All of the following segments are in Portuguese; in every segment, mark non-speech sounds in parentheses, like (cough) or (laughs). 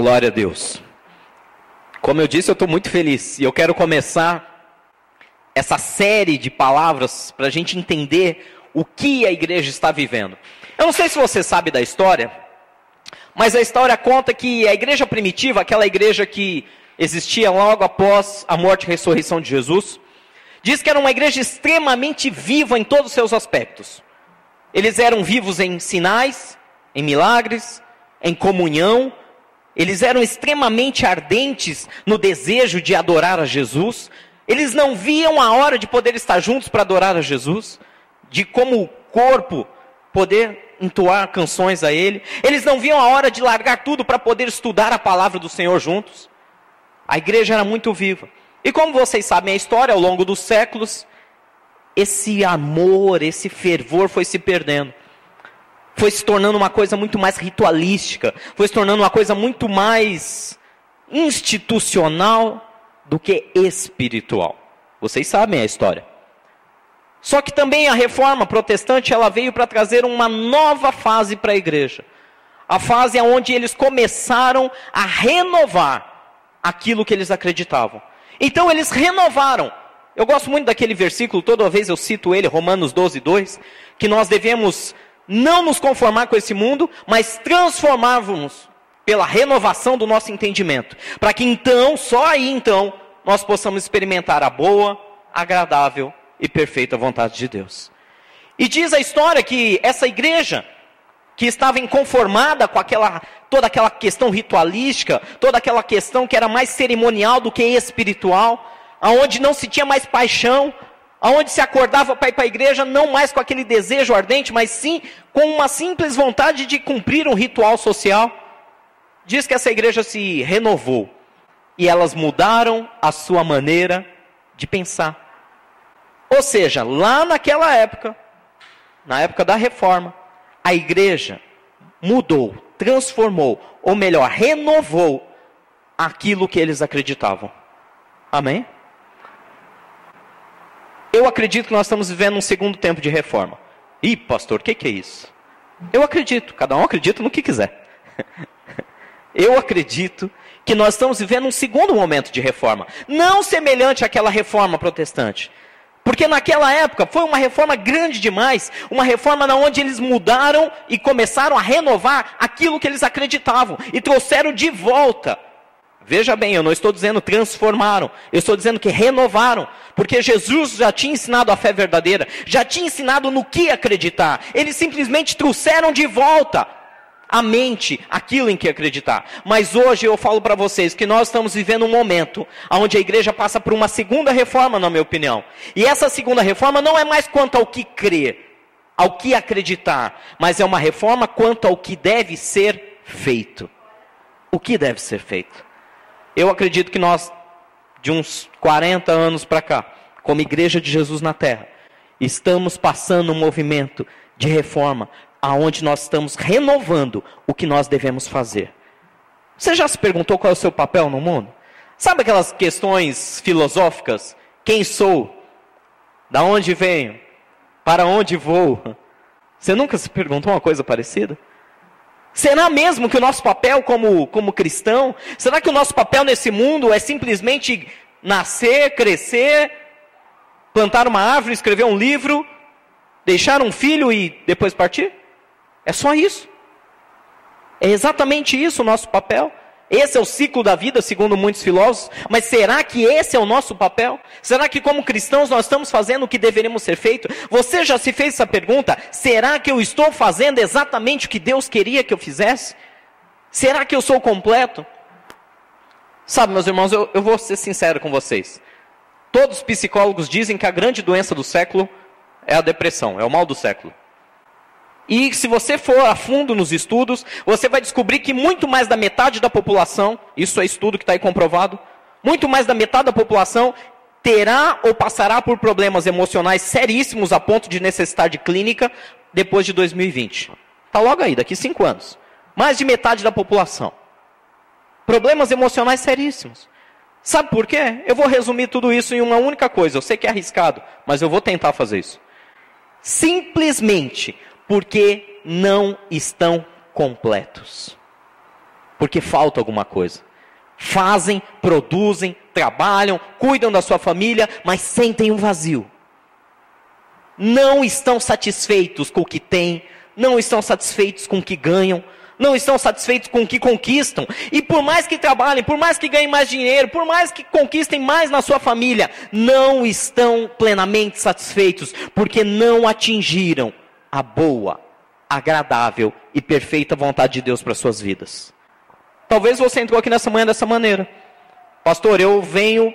Glória a Deus. Como eu disse, eu estou muito feliz e eu quero começar essa série de palavras para a gente entender o que a igreja está vivendo. Eu não sei se você sabe da história, mas a história conta que a igreja primitiva, aquela igreja que existia logo após a morte e ressurreição de Jesus, diz que era uma igreja extremamente viva em todos os seus aspectos. Eles eram vivos em sinais, em milagres, em comunhão, eles eram extremamente ardentes no desejo de adorar a Jesus, eles não viam a hora de poder estar juntos para adorar a Jesus, de como corpo poder entoar canções a Ele, eles não viam a hora de largar tudo para poder estudar a palavra do Senhor juntos. A igreja era muito viva. E como vocês sabem a história, ao longo dos séculos, esse amor, esse fervor foi se perdendo. Foi se tornando uma coisa muito mais ritualística, foi se tornando uma coisa muito mais institucional do que espiritual. Vocês sabem a história. Só que também a reforma protestante ela veio para trazer uma nova fase para a igreja. A fase onde eles começaram a renovar aquilo que eles acreditavam. Então eles renovaram. Eu gosto muito daquele versículo, toda vez eu cito ele, Romanos 12, 2, que nós devemos não nos conformar com esse mundo, mas transformarmos pela renovação do nosso entendimento, para que então, só aí então, nós possamos experimentar a boa, agradável e perfeita vontade de Deus. E diz a história que essa igreja, que estava inconformada com aquela, toda aquela questão ritualística, toda aquela questão que era mais cerimonial do que espiritual, aonde não se tinha mais paixão, aonde se acordava para ir para a igreja não mais com aquele desejo ardente, mas sim com uma simples vontade de cumprir um ritual social. Diz que essa igreja se renovou e elas mudaram a sua maneira de pensar. Ou seja, lá naquela época, na época da reforma, a igreja mudou, transformou, ou melhor, renovou aquilo que eles acreditavam. Amém? Eu acredito que nós estamos vivendo um segundo tempo de reforma. Ih, pastor, o que, que é isso? Eu acredito, cada um acredita no que quiser. (laughs) Eu acredito que nós estamos vivendo um segundo momento de reforma, não semelhante àquela reforma protestante, porque naquela época foi uma reforma grande demais, uma reforma na onde eles mudaram e começaram a renovar aquilo que eles acreditavam e trouxeram de volta. Veja bem, eu não estou dizendo transformaram, eu estou dizendo que renovaram, porque Jesus já tinha ensinado a fé verdadeira, já tinha ensinado no que acreditar. Eles simplesmente trouxeram de volta a mente aquilo em que acreditar. Mas hoje eu falo para vocês que nós estamos vivendo um momento onde a igreja passa por uma segunda reforma, na minha opinião. E essa segunda reforma não é mais quanto ao que crer, ao que acreditar, mas é uma reforma quanto ao que deve ser feito. O que deve ser feito? Eu acredito que nós, de uns 40 anos para cá, como igreja de Jesus na terra, estamos passando um movimento de reforma aonde nós estamos renovando o que nós devemos fazer. Você já se perguntou qual é o seu papel no mundo? Sabe aquelas questões filosóficas? Quem sou? Da onde venho? Para onde vou? Você nunca se perguntou uma coisa parecida? Será mesmo que o nosso papel como, como cristão, será que o nosso papel nesse mundo é simplesmente nascer, crescer, plantar uma árvore, escrever um livro, deixar um filho e depois partir? É só isso. É exatamente isso o nosso papel. Esse é o ciclo da vida, segundo muitos filósofos. Mas será que esse é o nosso papel? Será que, como cristãos, nós estamos fazendo o que deveríamos ser feito? Você já se fez essa pergunta? Será que eu estou fazendo exatamente o que Deus queria que eu fizesse? Será que eu sou completo? Sabe, meus irmãos, eu, eu vou ser sincero com vocês. Todos os psicólogos dizem que a grande doença do século é a depressão, é o mal do século. E se você for a fundo nos estudos, você vai descobrir que muito mais da metade da população, isso é estudo que está aí comprovado, muito mais da metade da população terá ou passará por problemas emocionais seríssimos a ponto de necessitar de clínica depois de 2020. Está logo aí, daqui cinco anos. Mais de metade da população. Problemas emocionais seríssimos. Sabe por quê? Eu vou resumir tudo isso em uma única coisa. Eu sei que é arriscado, mas eu vou tentar fazer isso. Simplesmente porque não estão completos. porque falta alguma coisa. Fazem, produzem, trabalham, cuidam da sua família, mas sentem um vazio. Não estão satisfeitos com o que têm, não estão satisfeitos com o que ganham, não estão satisfeitos com o que conquistam. E por mais que trabalhem, por mais que ganhem mais dinheiro, por mais que conquistem mais na sua família, não estão plenamente satisfeitos, porque não atingiram a boa, agradável e perfeita vontade de Deus para suas vidas. Talvez você entrou aqui nessa manhã dessa maneira. Pastor, eu venho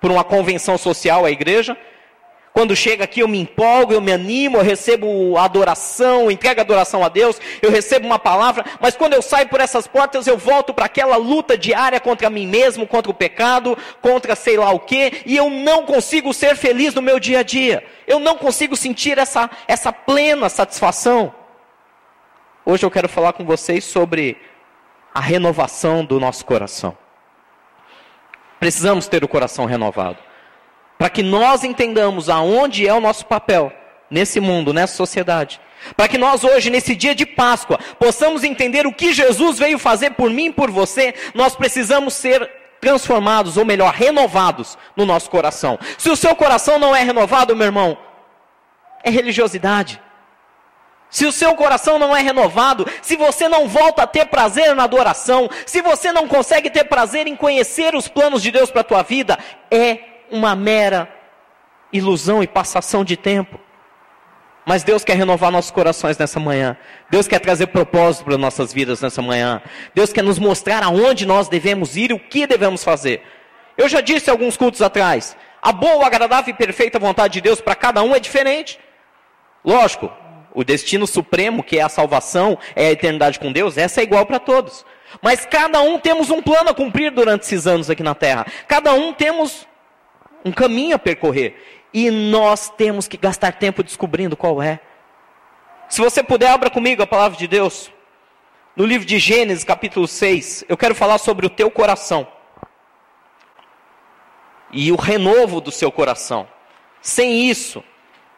por uma convenção social à igreja, quando chega aqui eu me empolgo, eu me animo, eu recebo adoração, entrego adoração a Deus, eu recebo uma palavra, mas quando eu saio por essas portas eu volto para aquela luta diária contra mim mesmo, contra o pecado, contra sei lá o que, e eu não consigo ser feliz no meu dia a dia. Eu não consigo sentir essa, essa plena satisfação. Hoje eu quero falar com vocês sobre a renovação do nosso coração. Precisamos ter o coração renovado para que nós entendamos aonde é o nosso papel nesse mundo, nessa sociedade. Para que nós hoje, nesse dia de Páscoa, possamos entender o que Jesus veio fazer por mim e por você, nós precisamos ser transformados, ou melhor, renovados no nosso coração. Se o seu coração não é renovado, meu irmão, é religiosidade. Se o seu coração não é renovado, se você não volta a ter prazer na adoração, se você não consegue ter prazer em conhecer os planos de Deus para a tua vida, é uma mera ilusão e passação de tempo. Mas Deus quer renovar nossos corações nessa manhã. Deus quer trazer propósito para nossas vidas nessa manhã. Deus quer nos mostrar aonde nós devemos ir e o que devemos fazer. Eu já disse alguns cultos atrás: a boa, agradável e perfeita vontade de Deus para cada um é diferente. Lógico, o destino supremo, que é a salvação, é a eternidade com Deus, essa é igual para todos. Mas cada um temos um plano a cumprir durante esses anos aqui na terra. Cada um temos um caminho a percorrer. E nós temos que gastar tempo descobrindo qual é. Se você puder, abra comigo a palavra de Deus. No livro de Gênesis, capítulo 6, eu quero falar sobre o teu coração. E o renovo do seu coração. Sem isso,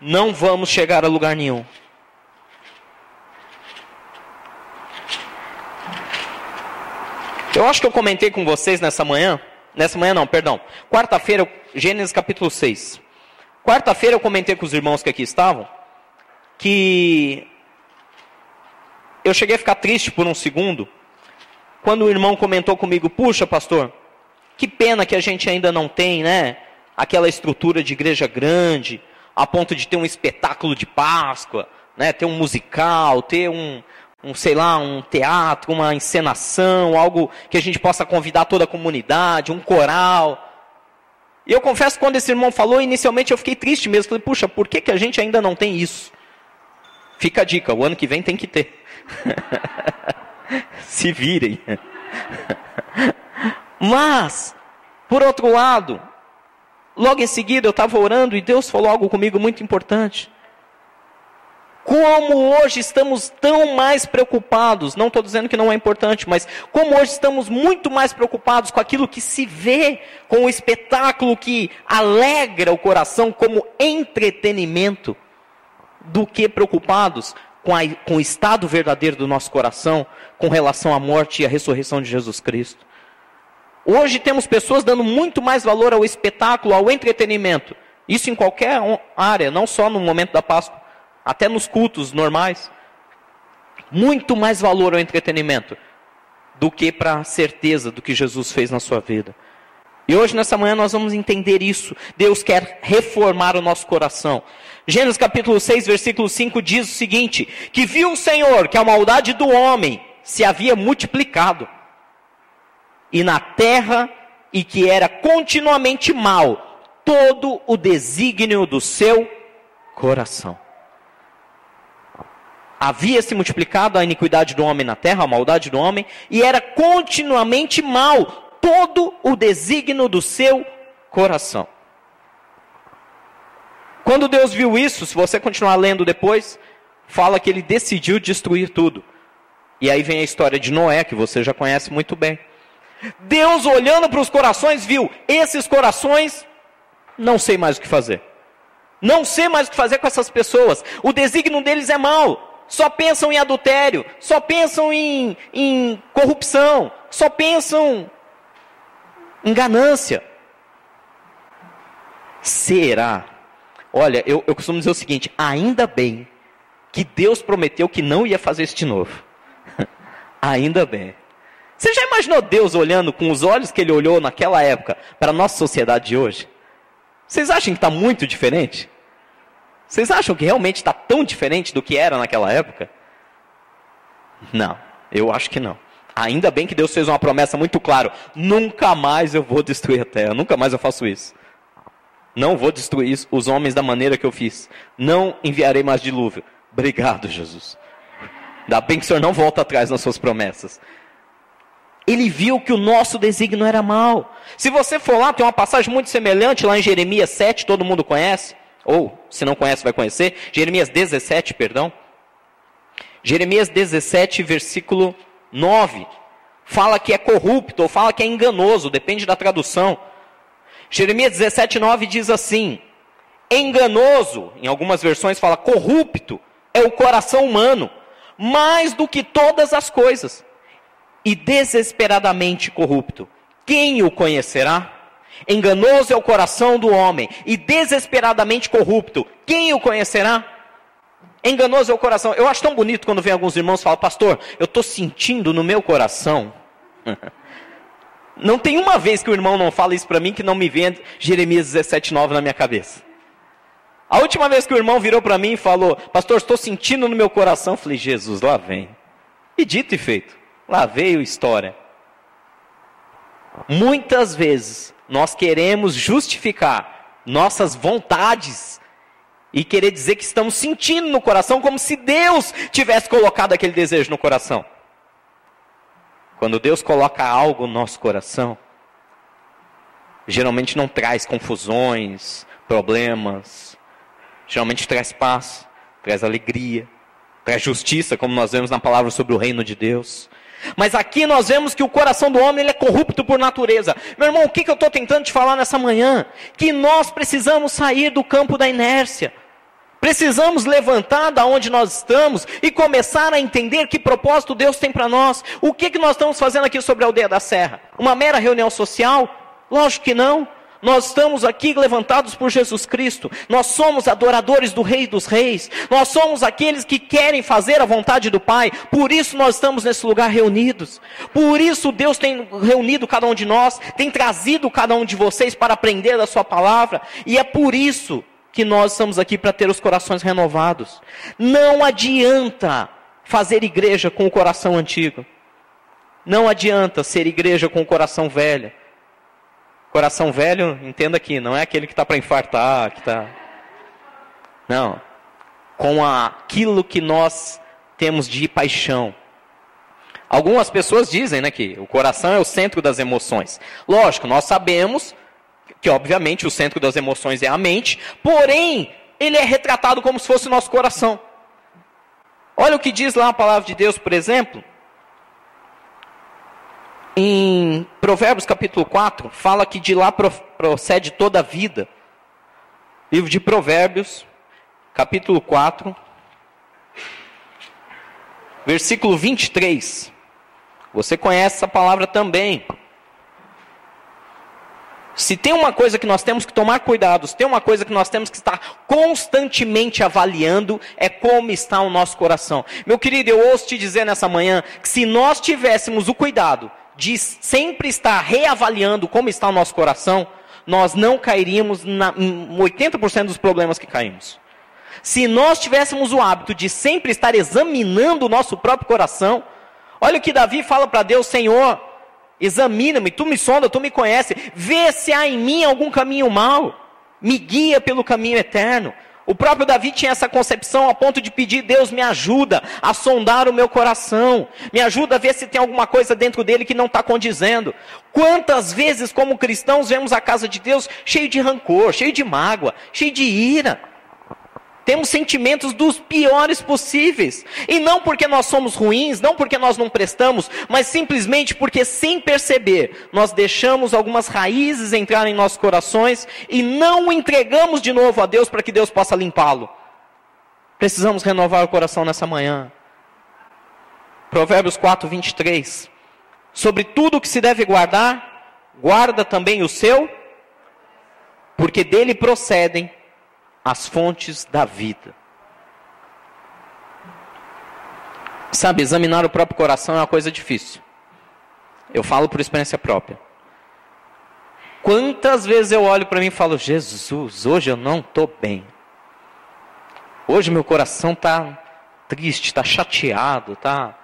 não vamos chegar a lugar nenhum. Eu acho que eu comentei com vocês nessa manhã Nessa manhã não, perdão. Quarta-feira, Gênesis capítulo 6. Quarta-feira eu comentei com os irmãos que aqui estavam que eu cheguei a ficar triste por um segundo quando o irmão comentou comigo: "Puxa, pastor, que pena que a gente ainda não tem, né, aquela estrutura de igreja grande, a ponto de ter um espetáculo de Páscoa, né, ter um musical, ter um, um, sei lá, um teatro, uma encenação, algo que a gente possa convidar toda a comunidade, um coral. E eu confesso quando esse irmão falou, inicialmente eu fiquei triste mesmo. Falei, puxa, por que, que a gente ainda não tem isso? Fica a dica, o ano que vem tem que ter. (laughs) Se virem. (laughs) Mas, por outro lado, logo em seguida eu estava orando e Deus falou algo comigo muito importante. Como hoje estamos tão mais preocupados, não estou dizendo que não é importante, mas como hoje estamos muito mais preocupados com aquilo que se vê, com o espetáculo que alegra o coração como entretenimento, do que preocupados com, a, com o estado verdadeiro do nosso coração, com relação à morte e à ressurreição de Jesus Cristo. Hoje temos pessoas dando muito mais valor ao espetáculo, ao entretenimento. Isso em qualquer área, não só no momento da Páscoa até nos cultos normais. Muito mais valor ao entretenimento do que para a certeza do que Jesus fez na sua vida. E hoje, nessa manhã, nós vamos entender isso. Deus quer reformar o nosso coração. Gênesis capítulo 6, versículo 5 diz o seguinte: Que viu o Senhor que a maldade do homem se havia multiplicado, e na terra, e que era continuamente mal todo o desígnio do seu coração havia se multiplicado a iniquidade do homem na terra, a maldade do homem, e era continuamente mal todo o desígnio do seu coração. Quando Deus viu isso, se você continuar lendo depois, fala que ele decidiu destruir tudo. E aí vem a história de Noé, que você já conhece muito bem. Deus olhando para os corações viu, esses corações, não sei mais o que fazer. Não sei mais o que fazer com essas pessoas. O desígnio deles é mau. Só pensam em adultério, só pensam em, em corrupção, só pensam em ganância. Será? Olha, eu, eu costumo dizer o seguinte: ainda bem que Deus prometeu que não ia fazer isso de novo. (laughs) ainda bem. Você já imaginou Deus olhando com os olhos que ele olhou naquela época para a nossa sociedade de hoje? Vocês acham que está muito diferente? Vocês acham que realmente está tão diferente do que era naquela época? Não, eu acho que não. Ainda bem que Deus fez uma promessa muito clara: nunca mais eu vou destruir a terra, nunca mais eu faço isso. Não vou destruir os homens da maneira que eu fiz. Não enviarei mais dilúvio. Obrigado, Jesus. Ainda bem que o Senhor não volta atrás nas suas promessas. Ele viu que o nosso desígnio era mal. Se você for lá, tem uma passagem muito semelhante lá em Jeremias 7, todo mundo conhece. Ou, se não conhece, vai conhecer. Jeremias 17, perdão. Jeremias 17, versículo 9. Fala que é corrupto, ou fala que é enganoso, depende da tradução. Jeremias 17, 9 diz assim: Enganoso, em algumas versões fala corrupto, é o coração humano, mais do que todas as coisas, e desesperadamente corrupto. Quem o conhecerá? Enganoso é o coração do homem e desesperadamente corrupto. Quem o conhecerá? Enganoso é o coração. Eu acho tão bonito quando vem alguns irmãos e falam, pastor, eu estou sentindo no meu coração. (laughs) Não tem uma vez que o irmão não fala isso para mim que não me vem Jeremias 17,9 na minha cabeça. A última vez que o irmão virou para mim e falou, pastor, estou sentindo no meu coração, eu falei, Jesus, lá vem. E dito e feito, lá veio história. Muitas vezes nós queremos justificar nossas vontades e querer dizer que estamos sentindo no coração como se Deus tivesse colocado aquele desejo no coração. Quando Deus coloca algo no nosso coração, geralmente não traz confusões, problemas, geralmente traz paz, traz alegria, traz justiça, como nós vemos na palavra sobre o reino de Deus. Mas aqui nós vemos que o coração do homem ele é corrupto por natureza. Meu irmão, o que, que eu estou tentando te falar nessa manhã? Que nós precisamos sair do campo da inércia. Precisamos levantar da onde nós estamos e começar a entender que propósito Deus tem para nós. O que, que nós estamos fazendo aqui sobre a aldeia da Serra? Uma mera reunião social? Lógico que não. Nós estamos aqui levantados por Jesus Cristo. Nós somos adoradores do Rei dos Reis. Nós somos aqueles que querem fazer a vontade do Pai. Por isso nós estamos nesse lugar reunidos. Por isso Deus tem reunido cada um de nós, tem trazido cada um de vocês para aprender da Sua palavra. E é por isso que nós estamos aqui para ter os corações renovados. Não adianta fazer igreja com o coração antigo. Não adianta ser igreja com o coração velho. Coração velho, entenda aqui, não é aquele que está para infartar, que está. Não. Com aquilo que nós temos de paixão. Algumas pessoas dizem né, que o coração é o centro das emoções. Lógico, nós sabemos que, obviamente, o centro das emoções é a mente, porém, ele é retratado como se fosse o nosso coração. Olha o que diz lá a palavra de Deus, por exemplo. Em Provérbios capítulo 4, fala que de lá procede toda a vida. Livro de Provérbios, capítulo 4, versículo 23. Você conhece essa palavra também. Se tem uma coisa que nós temos que tomar cuidado, se tem uma coisa que nós temos que estar constantemente avaliando, é como está o nosso coração. Meu querido, eu ouço te dizer nessa manhã que se nós tivéssemos o cuidado de sempre estar reavaliando como está o nosso coração, nós não cairíamos na, em 80% dos problemas que caímos. Se nós tivéssemos o hábito de sempre estar examinando o nosso próprio coração, olha o que Davi fala para Deus: Senhor, examina-me, tu me sonda, tu me conhece, vê se há em mim algum caminho mau, me guia pelo caminho eterno. O próprio Davi tinha essa concepção a ponto de pedir: Deus me ajuda a sondar o meu coração, me ajuda a ver se tem alguma coisa dentro dele que não está condizendo. Quantas vezes, como cristãos, vemos a casa de Deus cheio de rancor, cheio de mágoa, cheio de ira? Temos sentimentos dos piores possíveis. E não porque nós somos ruins, não porque nós não prestamos, mas simplesmente porque, sem perceber, nós deixamos algumas raízes entrar em nossos corações e não o entregamos de novo a Deus para que Deus possa limpá-lo. Precisamos renovar o coração nessa manhã. Provérbios 4, 23. Sobre tudo que se deve guardar, guarda também o seu, porque dele procedem as fontes da vida. Sabe, examinar o próprio coração é uma coisa difícil. Eu falo por experiência própria. Quantas vezes eu olho para mim e falo, Jesus, hoje eu não estou bem. Hoje meu coração está triste, está chateado, tá.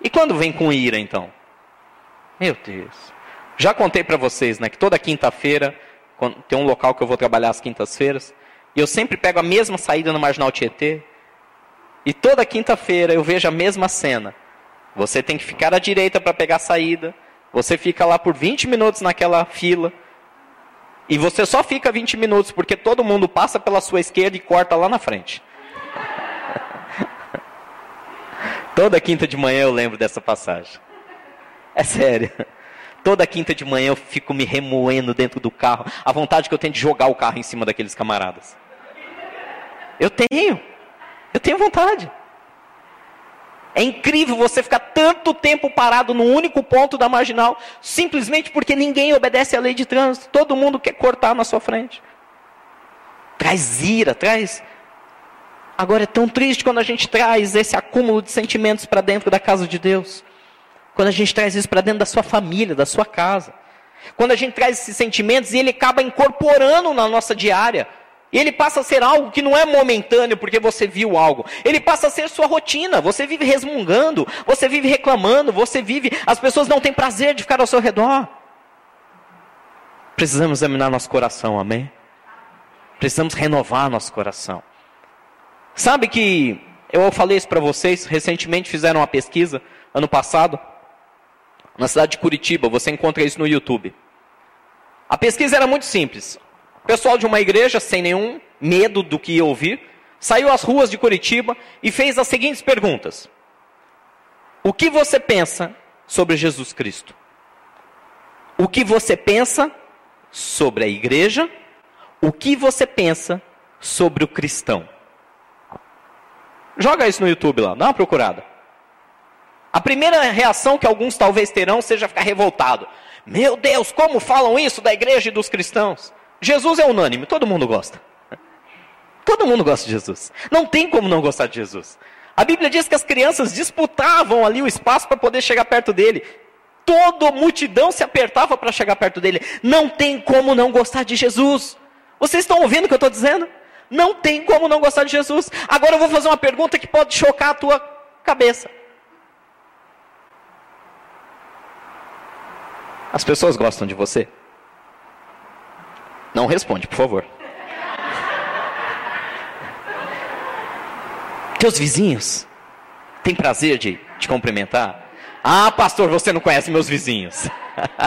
E quando vem com ira, então? Meu Deus. Já contei para vocês, né, que toda quinta-feira tem um local que eu vou trabalhar às quintas-feiras e eu sempre pego a mesma saída no Marginal Tietê. E toda quinta-feira eu vejo a mesma cena. Você tem que ficar à direita para pegar a saída. Você fica lá por 20 minutos naquela fila. E você só fica 20 minutos porque todo mundo passa pela sua esquerda e corta lá na frente. (laughs) Toda quinta de manhã eu lembro dessa passagem. É sério. Toda quinta de manhã eu fico me remoendo dentro do carro. A vontade que eu tenho de jogar o carro em cima daqueles camaradas. Eu tenho. Eu tenho vontade. É incrível você ficar tanto tempo parado no único ponto da marginal, simplesmente porque ninguém obedece à lei de trânsito. Todo mundo quer cortar na sua frente. Traz ira, traz. Agora é tão triste quando a gente traz esse acúmulo de sentimentos para dentro da casa de Deus. Quando a gente traz isso para dentro da sua família, da sua casa. Quando a gente traz esses sentimentos e ele acaba incorporando na nossa diária. Ele passa a ser algo que não é momentâneo porque você viu algo. Ele passa a ser sua rotina. Você vive resmungando, você vive reclamando, você vive. As pessoas não têm prazer de ficar ao seu redor. Precisamos examinar nosso coração, amém? Precisamos renovar nosso coração. Sabe que eu falei isso para vocês, recentemente fizeram uma pesquisa, ano passado, na cidade de Curitiba, você encontra isso no YouTube. A pesquisa era muito simples. Pessoal de uma igreja, sem nenhum medo do que ia ouvir, saiu às ruas de Curitiba e fez as seguintes perguntas: O que você pensa sobre Jesus Cristo? O que você pensa sobre a igreja? O que você pensa sobre o cristão? Joga isso no YouTube lá, dá uma procurada. A primeira reação que alguns talvez terão seja ficar revoltado. Meu Deus, como falam isso da igreja e dos cristãos? Jesus é unânime, todo mundo gosta. Todo mundo gosta de Jesus. Não tem como não gostar de Jesus. A Bíblia diz que as crianças disputavam ali o espaço para poder chegar perto dele. Toda multidão se apertava para chegar perto dele. Não tem como não gostar de Jesus. Vocês estão ouvindo o que eu estou dizendo? Não tem como não gostar de Jesus. Agora eu vou fazer uma pergunta que pode chocar a tua cabeça. As pessoas gostam de você? Não responde, por favor. Teus vizinhos têm prazer de te cumprimentar? Ah, pastor, você não conhece meus vizinhos.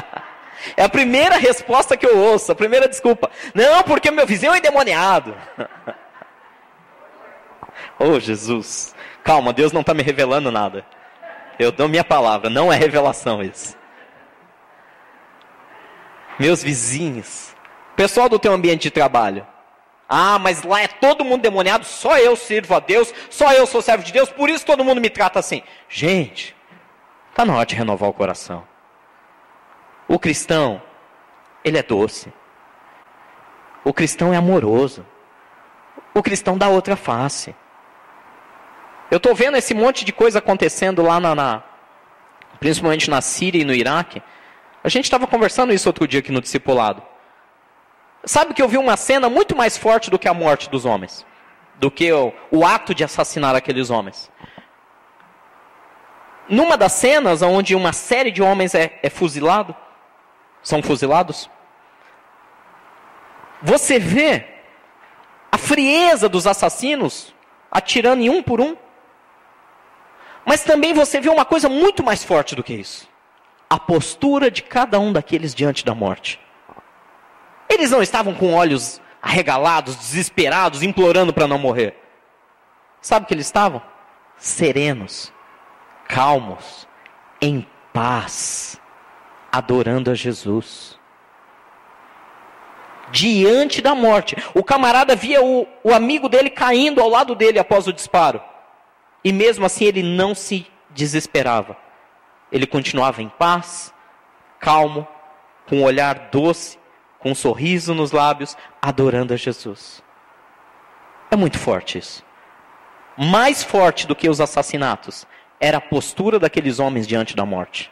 (laughs) é a primeira resposta que eu ouço, a primeira desculpa. Não, porque meu vizinho é endemoniado. (laughs) oh, Jesus. Calma, Deus não está me revelando nada. Eu dou minha palavra, não é revelação isso. Meus vizinhos Pessoal do teu ambiente de trabalho. Ah, mas lá é todo mundo demoniado, só eu sirvo a Deus, só eu sou servo de Deus, por isso todo mundo me trata assim. Gente, está na hora de renovar o coração. O cristão, ele é doce. O cristão é amoroso. O cristão dá outra face. Eu estou vendo esse monte de coisa acontecendo lá na, na, principalmente na Síria e no Iraque. A gente estava conversando isso outro dia aqui no discipulado. Sabe que eu vi uma cena muito mais forte do que a morte dos homens, do que o, o ato de assassinar aqueles homens. Numa das cenas onde uma série de homens é, é fuzilado, são fuzilados, você vê a frieza dos assassinos atirando em um por um. Mas também você vê uma coisa muito mais forte do que isso: a postura de cada um daqueles diante da morte. Eles não estavam com olhos arregalados, desesperados, implorando para não morrer. Sabe o que eles estavam? Serenos, calmos, em paz, adorando a Jesus. diante da morte. O camarada via o, o amigo dele caindo ao lado dele após o disparo. E mesmo assim ele não se desesperava. Ele continuava em paz, calmo, com um olhar doce, com um sorriso nos lábios, adorando a Jesus. É muito forte isso. Mais forte do que os assassinatos era a postura daqueles homens diante da morte.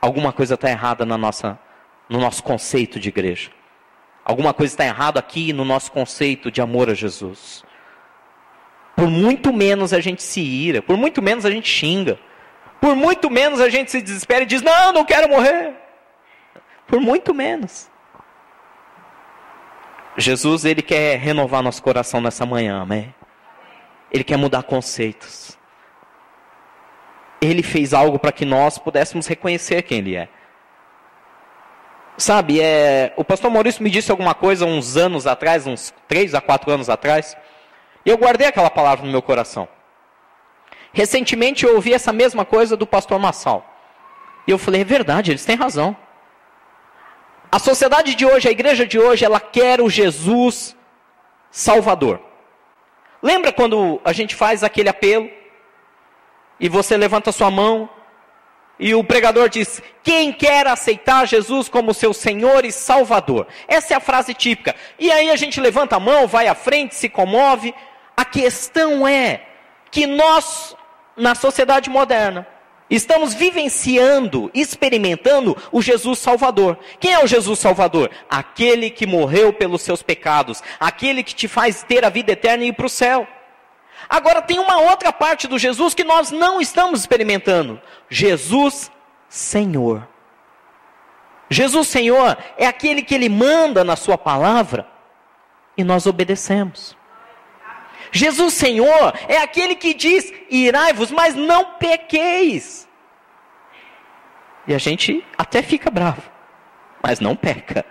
Alguma coisa está errada na nossa, no nosso conceito de igreja. Alguma coisa está errada aqui no nosso conceito de amor a Jesus. Por muito menos a gente se ira, por muito menos a gente xinga, por muito menos a gente se desespera e diz: Não, não quero morrer. Por muito menos. Jesus, ele quer renovar nosso coração nessa manhã, amém? Ele quer mudar conceitos. Ele fez algo para que nós pudéssemos reconhecer quem ele é. Sabe, é, o pastor Maurício me disse alguma coisa uns anos atrás, uns três a quatro anos atrás, e eu guardei aquela palavra no meu coração. Recentemente eu ouvi essa mesma coisa do pastor Massal. E eu falei, é verdade, eles têm razão. A sociedade de hoje, a igreja de hoje, ela quer o Jesus Salvador. Lembra quando a gente faz aquele apelo e você levanta sua mão e o pregador diz: Quem quer aceitar Jesus como seu Senhor e Salvador? Essa é a frase típica. E aí a gente levanta a mão, vai à frente, se comove. A questão é que nós, na sociedade moderna, estamos vivenciando, experimentando o Jesus Salvador. Quem é o Jesus Salvador? Aquele que morreu pelos seus pecados, aquele que te faz ter a vida eterna e ir para o céu. Agora tem uma outra parte do Jesus que nós não estamos experimentando. Jesus Senhor. Jesus Senhor é aquele que ele manda na sua palavra e nós obedecemos. Jesus Senhor é aquele que diz: irai-vos, mas não pequeis. E a gente até fica bravo, mas não peca.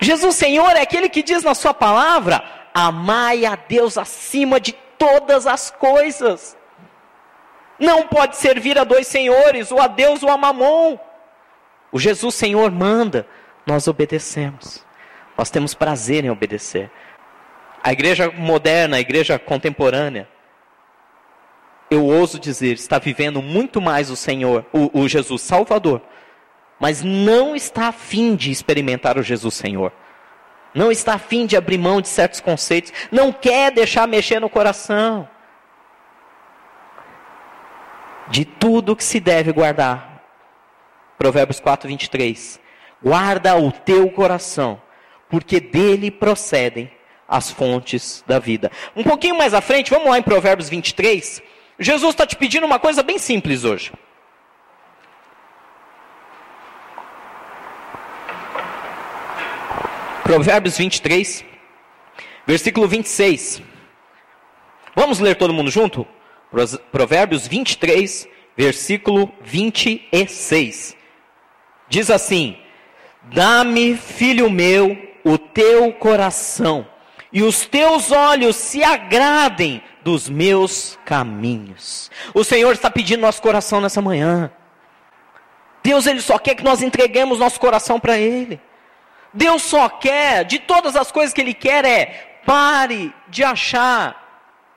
Jesus Senhor é aquele que diz na sua palavra: amai a Deus acima de todas as coisas. Não pode servir a dois senhores, ou a Deus ou a Mamon. O Jesus Senhor manda, nós obedecemos. Nós temos prazer em obedecer. A igreja moderna, a igreja contemporânea, eu ouso dizer, está vivendo muito mais o Senhor, o, o Jesus Salvador, mas não está afim de experimentar o Jesus Senhor não está afim de abrir mão de certos conceitos, não quer deixar mexer no coração. De tudo que se deve guardar. Provérbios 4, 23. Guarda o teu coração, porque dele procedem as fontes da vida. Um pouquinho mais à frente, vamos lá em Provérbios 23. Jesus está te pedindo uma coisa bem simples hoje. Provérbios 23, versículo 26. Vamos ler todo mundo junto? Provérbios 23, versículo 26. Diz assim: Dá-me, filho meu, o teu coração, e os teus olhos se agradem dos meus caminhos. O Senhor está pedindo nosso coração nessa manhã. Deus, Ele só quer que nós entreguemos nosso coração para Ele. Deus só quer, de todas as coisas que Ele quer, é pare de achar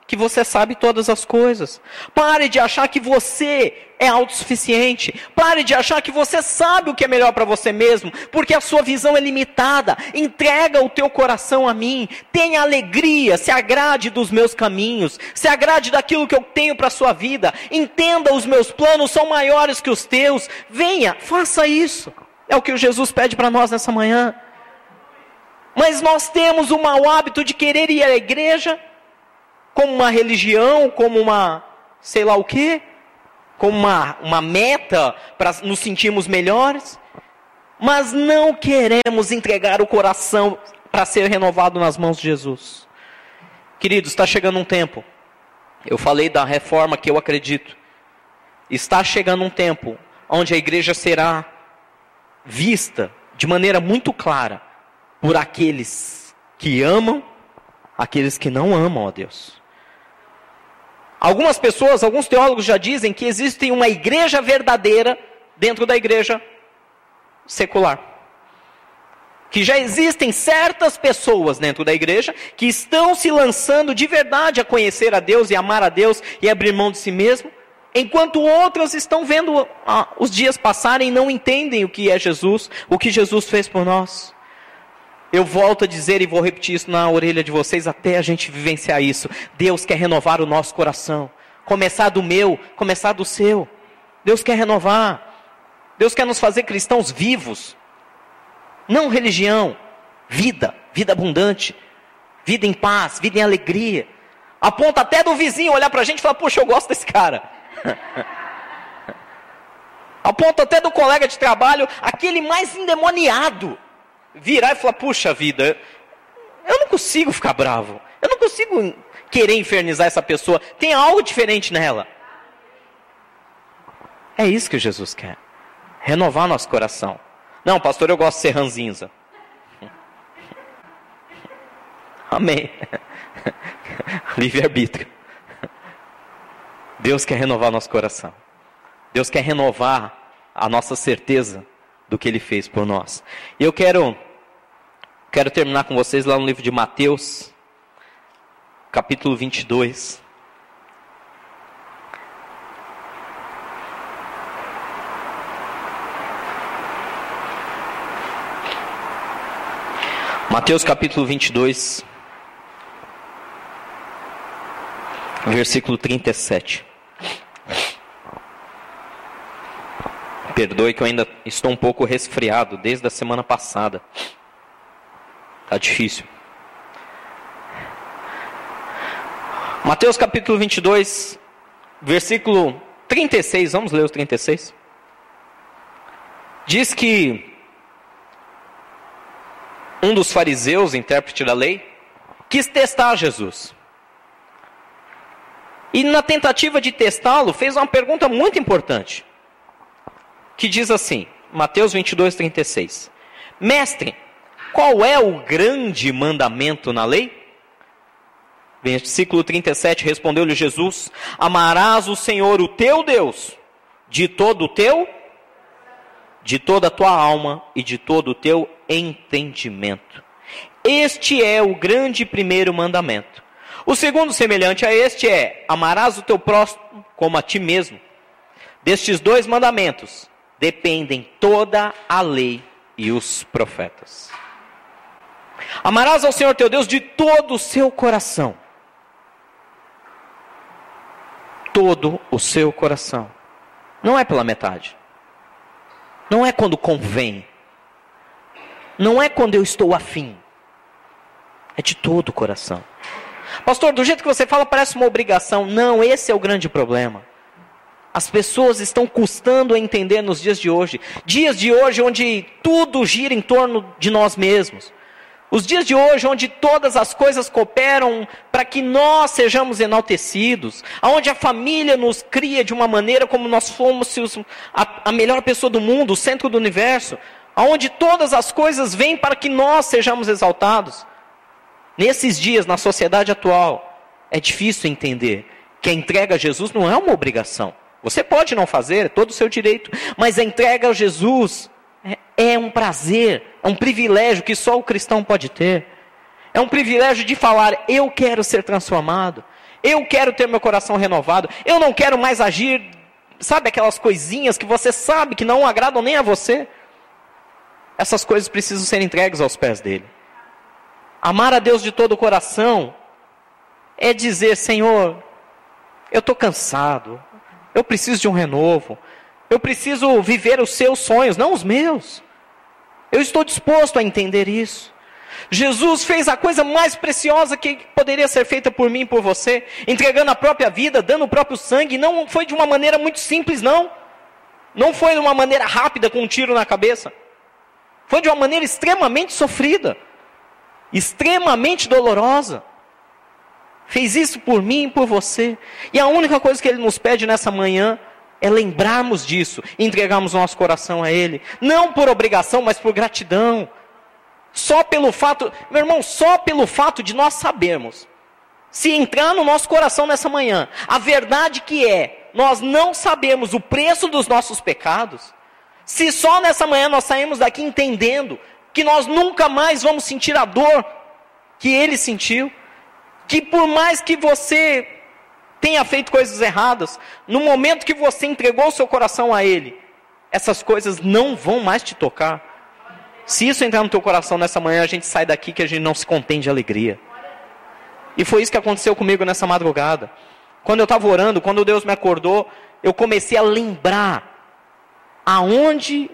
que você sabe todas as coisas. Pare de achar que você é autossuficiente. Pare de achar que você sabe o que é melhor para você mesmo, porque a sua visão é limitada. Entrega o teu coração a mim. Tenha alegria, se agrade dos meus caminhos, se agrade daquilo que eu tenho para a sua vida. Entenda os meus planos são maiores que os teus. Venha, faça isso. É o que Jesus pede para nós nessa manhã. Mas nós temos o mau hábito de querer ir à igreja como uma religião, como uma sei lá o quê, como uma, uma meta para nos sentirmos melhores, mas não queremos entregar o coração para ser renovado nas mãos de Jesus. Queridos, está chegando um tempo. Eu falei da reforma que eu acredito. Está chegando um tempo onde a igreja será vista de maneira muito clara por aqueles que amam, aqueles que não amam a Deus. Algumas pessoas, alguns teólogos já dizem que existe uma igreja verdadeira dentro da igreja secular. que já existem certas pessoas dentro da igreja que estão se lançando de verdade a conhecer a Deus e amar a Deus e abrir mão de si mesmo, enquanto outras estão vendo ah, os dias passarem e não entendem o que é Jesus, o que Jesus fez por nós. Eu volto a dizer e vou repetir isso na orelha de vocês até a gente vivenciar isso. Deus quer renovar o nosso coração. Começar do meu, começar do seu. Deus quer renovar. Deus quer nos fazer cristãos vivos, não religião, vida, vida abundante, vida em paz, vida em alegria. A ponto até do vizinho olhar para a gente e falar: Poxa, eu gosto desse cara. (laughs) A ponto até do colega de trabalho, aquele mais endemoniado, virar e falar: Puxa vida, eu não consigo ficar bravo. Eu não consigo querer infernizar essa pessoa. Tem algo diferente nela. É isso que Jesus quer. Renovar nosso coração. Não, pastor, eu gosto de ser ranzinza. (laughs) Amém. (laughs) Livre-arbítrio. Deus quer renovar nosso coração. Deus quer renovar a nossa certeza do que Ele fez por nós. E eu quero, quero terminar com vocês lá no livro de Mateus, capítulo 22. Mateus capítulo 22, versículo 37. Perdoe que eu ainda estou um pouco resfriado desde a semana passada. Tá difícil. Mateus capítulo 22, versículo 36. Vamos ler os 36. Diz que um dos fariseus, intérprete da lei, quis testar Jesus. E na tentativa de testá-lo, fez uma pergunta muito importante. Que diz assim, Mateus 22, 36. Mestre, qual é o grande mandamento na lei? Versículo 37, respondeu-lhe Jesus: Amarás o Senhor, o teu Deus, de todo o teu de toda a tua alma e de todo o teu entendimento. Este é o grande primeiro mandamento. O segundo, semelhante a este, é: amarás o teu próximo como a ti mesmo. Destes dois mandamentos dependem toda a lei e os profetas. Amarás ao Senhor teu Deus de todo o seu coração. Todo o seu coração. Não é pela metade. Não é quando convém. Não é quando eu estou afim. É de todo o coração. Pastor, do jeito que você fala, parece uma obrigação. Não, esse é o grande problema. As pessoas estão custando a entender nos dias de hoje. Dias de hoje onde tudo gira em torno de nós mesmos. Os dias de hoje, onde todas as coisas cooperam para que nós sejamos enaltecidos, onde a família nos cria de uma maneira como nós fomos a, a melhor pessoa do mundo, o centro do universo, onde todas as coisas vêm para que nós sejamos exaltados. Nesses dias, na sociedade atual, é difícil entender que a entrega a Jesus não é uma obrigação. Você pode não fazer, é todo o seu direito, mas a entrega a Jesus é um prazer, é um privilégio que só o cristão pode ter. É um privilégio de falar: eu quero ser transformado, eu quero ter meu coração renovado, eu não quero mais agir, sabe aquelas coisinhas que você sabe que não agradam nem a você. Essas coisas precisam ser entregues aos pés dele. Amar a Deus de todo o coração é dizer: Senhor, eu estou cansado, eu preciso de um renovo, eu preciso viver os seus sonhos, não os meus. Eu estou disposto a entender isso. Jesus fez a coisa mais preciosa que poderia ser feita por mim e por você, entregando a própria vida, dando o próprio sangue. Não foi de uma maneira muito simples, não. Não foi de uma maneira rápida, com um tiro na cabeça. Foi de uma maneira extremamente sofrida, extremamente dolorosa. Fez isso por mim e por você. E a única coisa que ele nos pede nessa manhã é lembrarmos disso entregarmos nosso coração a Ele. Não por obrigação, mas por gratidão. Só pelo fato, meu irmão, só pelo fato de nós sabermos. Se entrar no nosso coração nessa manhã, a verdade que é, nós não sabemos o preço dos nossos pecados. Se só nessa manhã nós saímos daqui entendendo que nós nunca mais vamos sentir a dor que ele sentiu, que por mais que você tenha feito coisas erradas, no momento que você entregou seu coração a ele, essas coisas não vão mais te tocar. Se isso entrar no teu coração nessa manhã, a gente sai daqui que a gente não se contém de alegria. E foi isso que aconteceu comigo nessa madrugada. Quando eu estava orando, quando Deus me acordou, eu comecei a lembrar aonde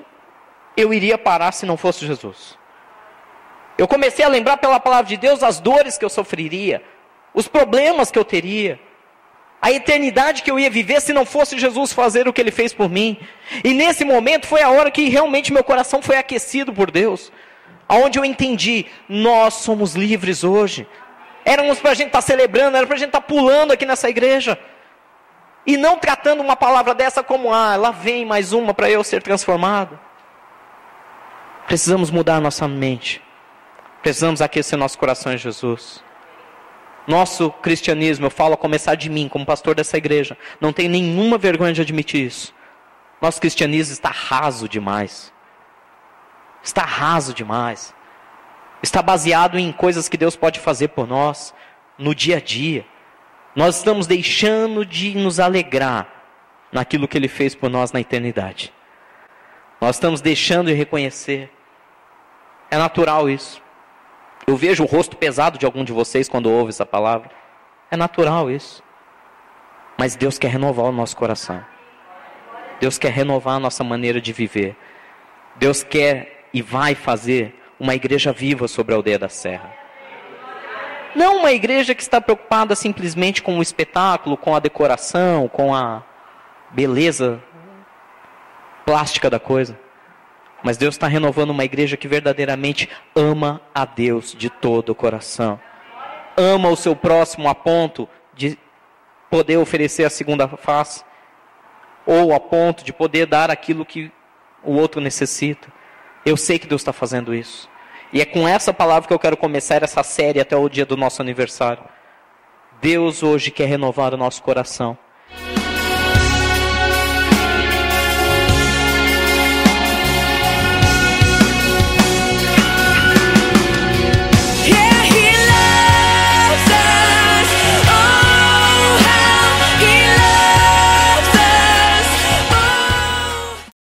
eu iria parar se não fosse Jesus. Eu comecei a lembrar pela palavra de Deus as dores que eu sofreria, os problemas que eu teria, a eternidade que eu ia viver se não fosse Jesus fazer o que ele fez por mim. E nesse momento foi a hora que realmente meu coração foi aquecido por Deus, aonde eu entendi, nós somos livres hoje. Éramos para a gente estar tá celebrando, era para a gente estar tá pulando aqui nessa igreja. E não tratando uma palavra dessa como, ah, lá vem mais uma para eu ser transformado. Precisamos mudar a nossa mente. Precisamos aquecer nosso coração em Jesus. Nosso cristianismo, eu falo a começar de mim, como pastor dessa igreja, não tenho nenhuma vergonha de admitir isso. Nosso cristianismo está raso demais. Está raso demais. Está baseado em coisas que Deus pode fazer por nós no dia a dia. Nós estamos deixando de nos alegrar naquilo que Ele fez por nós na eternidade. Nós estamos deixando de reconhecer. É natural isso. Eu vejo o rosto pesado de algum de vocês quando ouve essa palavra. É natural isso. Mas Deus quer renovar o nosso coração. Deus quer renovar a nossa maneira de viver. Deus quer e vai fazer uma igreja viva sobre a aldeia da Serra. Não uma igreja que está preocupada simplesmente com o espetáculo, com a decoração, com a beleza plástica da coisa. Mas Deus está renovando uma igreja que verdadeiramente ama a Deus de todo o coração. Ama o seu próximo a ponto de poder oferecer a segunda face. Ou a ponto de poder dar aquilo que o outro necessita. Eu sei que Deus está fazendo isso. E é com essa palavra que eu quero começar essa série até o dia do nosso aniversário. Deus hoje quer renovar o nosso coração.